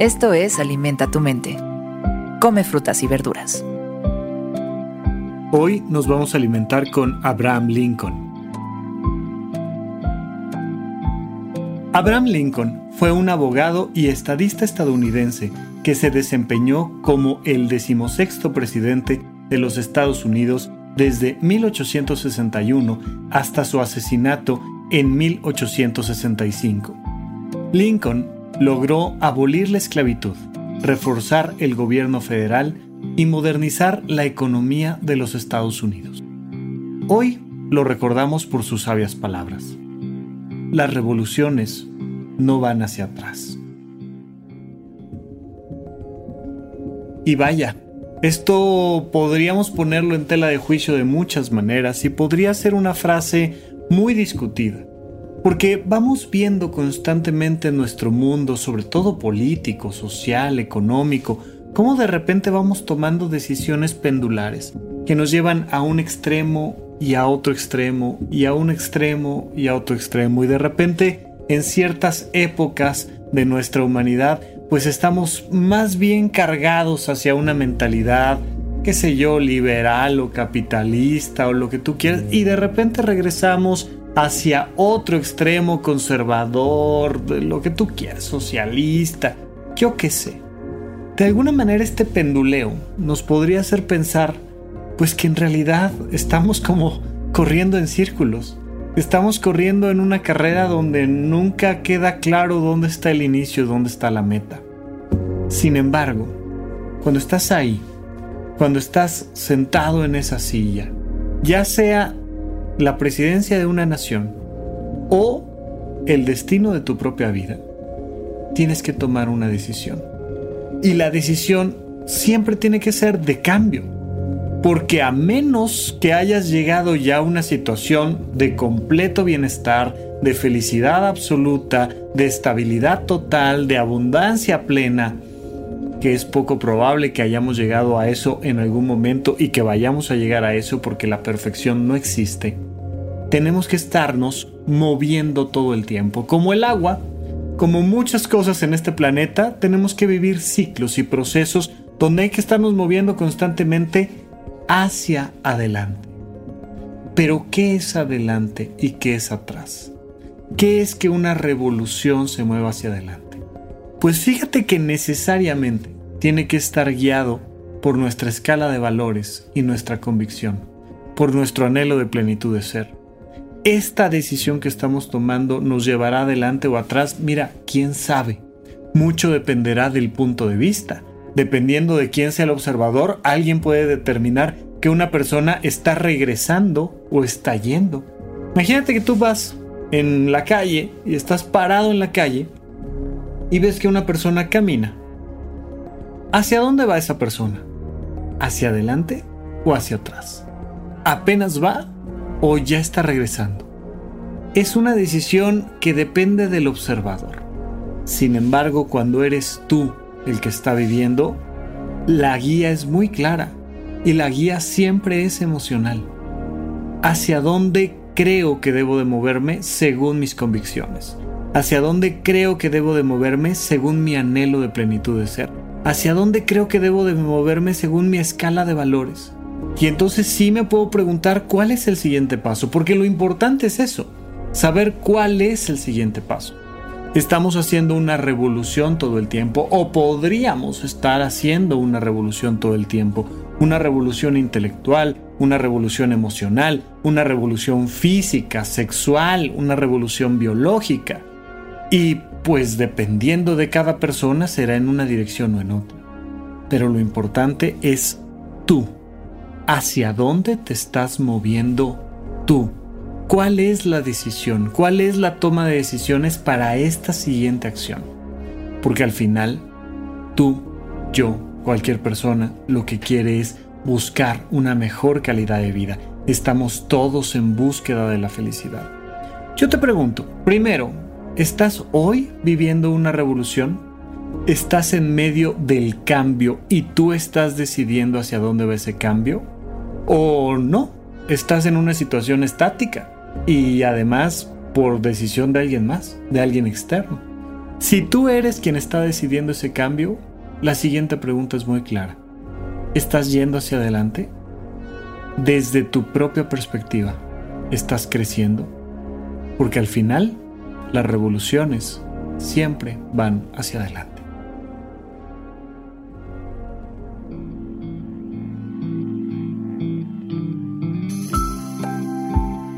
Esto es Alimenta tu mente. Come frutas y verduras. Hoy nos vamos a alimentar con Abraham Lincoln. Abraham Lincoln fue un abogado y estadista estadounidense que se desempeñó como el decimosexto presidente de los Estados Unidos desde 1861 hasta su asesinato en 1865. Lincoln logró abolir la esclavitud, reforzar el gobierno federal y modernizar la economía de los Estados Unidos. Hoy lo recordamos por sus sabias palabras. Las revoluciones no van hacia atrás. Y vaya, esto podríamos ponerlo en tela de juicio de muchas maneras y podría ser una frase muy discutida. Porque vamos viendo constantemente en nuestro mundo, sobre todo político, social, económico, cómo de repente vamos tomando decisiones pendulares que nos llevan a un extremo y a otro extremo y a un extremo y a otro extremo. Y de repente en ciertas épocas de nuestra humanidad pues estamos más bien cargados hacia una mentalidad qué sé yo, liberal o capitalista o lo que tú quieras, y de repente regresamos hacia otro extremo conservador, lo que tú quieras, socialista, yo qué sé. De alguna manera este penduleo nos podría hacer pensar, pues que en realidad estamos como corriendo en círculos. Estamos corriendo en una carrera donde nunca queda claro dónde está el inicio, dónde está la meta. Sin embargo, cuando estás ahí, cuando estás sentado en esa silla, ya sea la presidencia de una nación o el destino de tu propia vida, tienes que tomar una decisión. Y la decisión siempre tiene que ser de cambio. Porque a menos que hayas llegado ya a una situación de completo bienestar, de felicidad absoluta, de estabilidad total, de abundancia plena, que es poco probable que hayamos llegado a eso en algún momento y que vayamos a llegar a eso porque la perfección no existe, tenemos que estarnos moviendo todo el tiempo. Como el agua, como muchas cosas en este planeta, tenemos que vivir ciclos y procesos donde hay que estarnos moviendo constantemente hacia adelante. Pero ¿qué es adelante y qué es atrás? ¿Qué es que una revolución se mueva hacia adelante? Pues fíjate que necesariamente tiene que estar guiado por nuestra escala de valores y nuestra convicción, por nuestro anhelo de plenitud de ser esta decisión que estamos tomando nos llevará adelante o atrás, mira, quién sabe. Mucho dependerá del punto de vista. Dependiendo de quién sea el observador, alguien puede determinar que una persona está regresando o está yendo. Imagínate que tú vas en la calle y estás parado en la calle y ves que una persona camina. ¿Hacia dónde va esa persona? ¿Hacia adelante o hacia atrás? ¿Apenas va o ya está regresando. Es una decisión que depende del observador. Sin embargo, cuando eres tú el que está viviendo, la guía es muy clara y la guía siempre es emocional. Hacia dónde creo que debo de moverme según mis convicciones. Hacia dónde creo que debo de moverme según mi anhelo de plenitud de ser. Hacia dónde creo que debo de moverme según mi escala de valores. Y entonces sí me puedo preguntar cuál es el siguiente paso, porque lo importante es eso, saber cuál es el siguiente paso. Estamos haciendo una revolución todo el tiempo, o podríamos estar haciendo una revolución todo el tiempo, una revolución intelectual, una revolución emocional, una revolución física, sexual, una revolución biológica. Y pues dependiendo de cada persona será en una dirección o en otra. Pero lo importante es tú hacia dónde te estás moviendo tú. ¿Cuál es la decisión? ¿Cuál es la toma de decisiones para esta siguiente acción? Porque al final, tú, yo, cualquier persona, lo que quiere es buscar una mejor calidad de vida. Estamos todos en búsqueda de la felicidad. Yo te pregunto, primero, ¿estás hoy viviendo una revolución? ¿Estás en medio del cambio y tú estás decidiendo hacia dónde va ese cambio? O no, estás en una situación estática y además por decisión de alguien más, de alguien externo. Si tú eres quien está decidiendo ese cambio, la siguiente pregunta es muy clara. ¿Estás yendo hacia adelante? Desde tu propia perspectiva, ¿estás creciendo? Porque al final, las revoluciones siempre van hacia adelante.